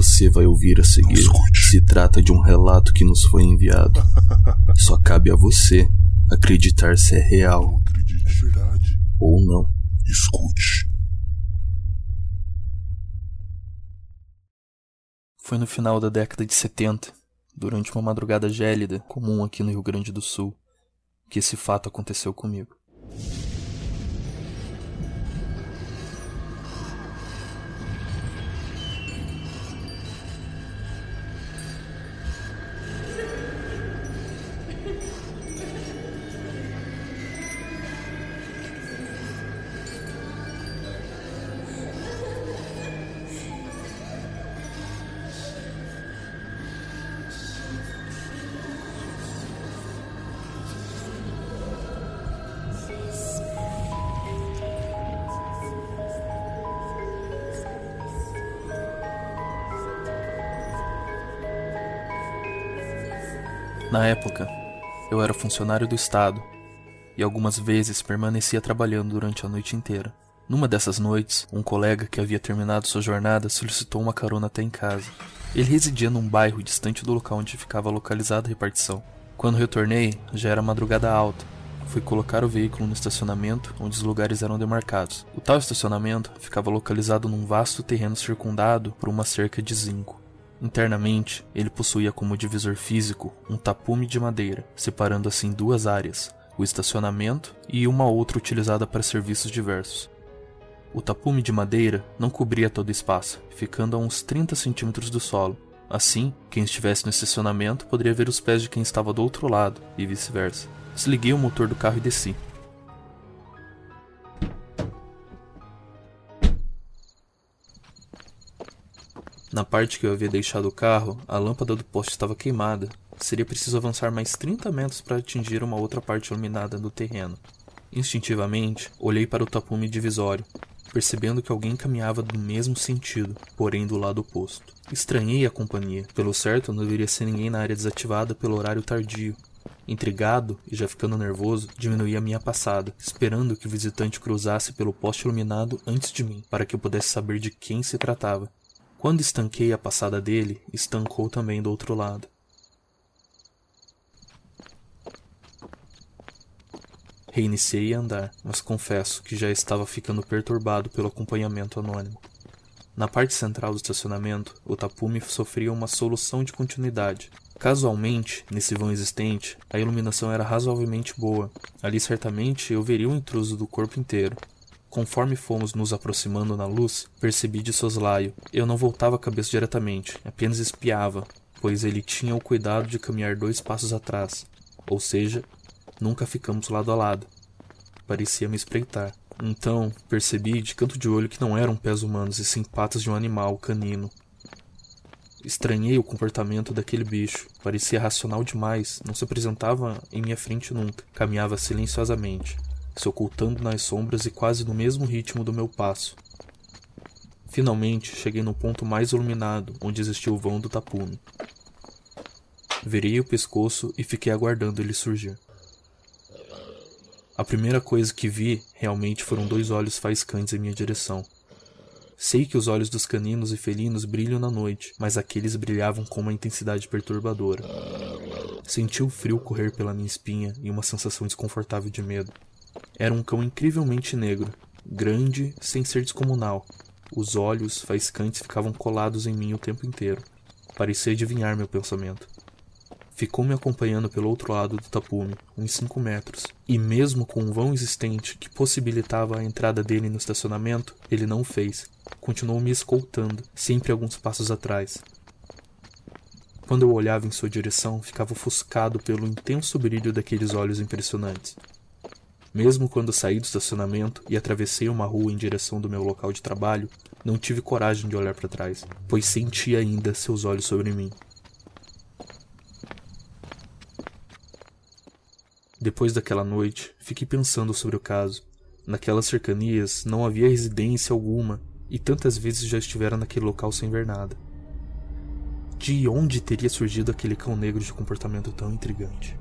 você vai ouvir a seguir se trata de um relato que nos foi enviado. Só cabe a você acreditar se é real. Acredite. É verdade. Ou não. Escute. Foi no final da década de 70, durante uma madrugada gélida comum aqui no Rio Grande do Sul, que esse fato aconteceu comigo. Na época, eu era funcionário do Estado e algumas vezes permanecia trabalhando durante a noite inteira. Numa dessas noites, um colega que havia terminado sua jornada solicitou uma carona até em casa. Ele residia num bairro distante do local onde ficava localizada a repartição. Quando retornei, já era madrugada alta. Fui colocar o veículo no estacionamento, onde os lugares eram demarcados. O tal estacionamento ficava localizado num vasto terreno circundado por uma cerca de zinco. Internamente, ele possuía como divisor físico um tapume de madeira, separando assim duas áreas, o estacionamento e uma outra utilizada para serviços diversos. O tapume de madeira não cobria todo o espaço, ficando a uns 30 centímetros do solo. Assim, quem estivesse no estacionamento poderia ver os pés de quem estava do outro lado, e vice-versa. Desliguei o motor do carro e desci. Na parte que eu havia deixado o carro, a lâmpada do poste estava queimada. Seria preciso avançar mais 30 metros para atingir uma outra parte iluminada do terreno. Instintivamente, olhei para o tapume divisório, percebendo que alguém caminhava no mesmo sentido, porém do lado oposto. Estranhei a companhia. Pelo certo, não deveria ser ninguém na área desativada pelo horário tardio. Intrigado e já ficando nervoso, diminuí a minha passada, esperando que o visitante cruzasse pelo poste iluminado antes de mim, para que eu pudesse saber de quem se tratava. Quando estanquei a passada dele, estancou também do outro lado. Reiniciei a andar, mas confesso que já estava ficando perturbado pelo acompanhamento anônimo. Na parte central do estacionamento, o tapume sofria uma solução de continuidade. Casualmente, nesse vão existente, a iluminação era razoavelmente boa. Ali certamente eu veria o intruso do corpo inteiro, Conforme fomos nos aproximando na luz, percebi de soslaio. Eu não voltava a cabeça diretamente, apenas espiava, pois ele tinha o cuidado de caminhar dois passos atrás. Ou seja, nunca ficamos lado a lado. Parecia me espreitar. Então, percebi de canto de olho que não eram pés humanos e sim patas de um animal canino. Estranhei o comportamento daquele bicho. Parecia racional demais, não se apresentava em minha frente nunca. Caminhava silenciosamente se ocultando nas sombras e quase no mesmo ritmo do meu passo. Finalmente cheguei no ponto mais iluminado, onde existia o vão do tapume. Virei o pescoço e fiquei aguardando ele surgir. A primeira coisa que vi realmente foram dois olhos faiscantes em minha direção. Sei que os olhos dos caninos e felinos brilham na noite, mas aqueles brilhavam com uma intensidade perturbadora. Senti o frio correr pela minha espinha e uma sensação desconfortável de medo. Era um cão incrivelmente negro, grande sem ser descomunal. Os olhos faiscantes ficavam colados em mim o tempo inteiro. Parecia adivinhar meu pensamento. Ficou me acompanhando pelo outro lado do tapume, uns cinco metros, e mesmo com um vão existente que possibilitava a entrada dele no estacionamento, ele não o fez. Continuou me escoltando, sempre alguns passos atrás. Quando eu olhava em sua direção, ficava ofuscado pelo intenso brilho daqueles olhos impressionantes. Mesmo quando saí do estacionamento e atravessei uma rua em direção do meu local de trabalho, não tive coragem de olhar para trás, pois senti ainda seus olhos sobre mim. Depois daquela noite, fiquei pensando sobre o caso. Naquelas cercanias não havia residência alguma e tantas vezes já estivera naquele local sem ver nada. De onde teria surgido aquele cão negro de comportamento tão intrigante?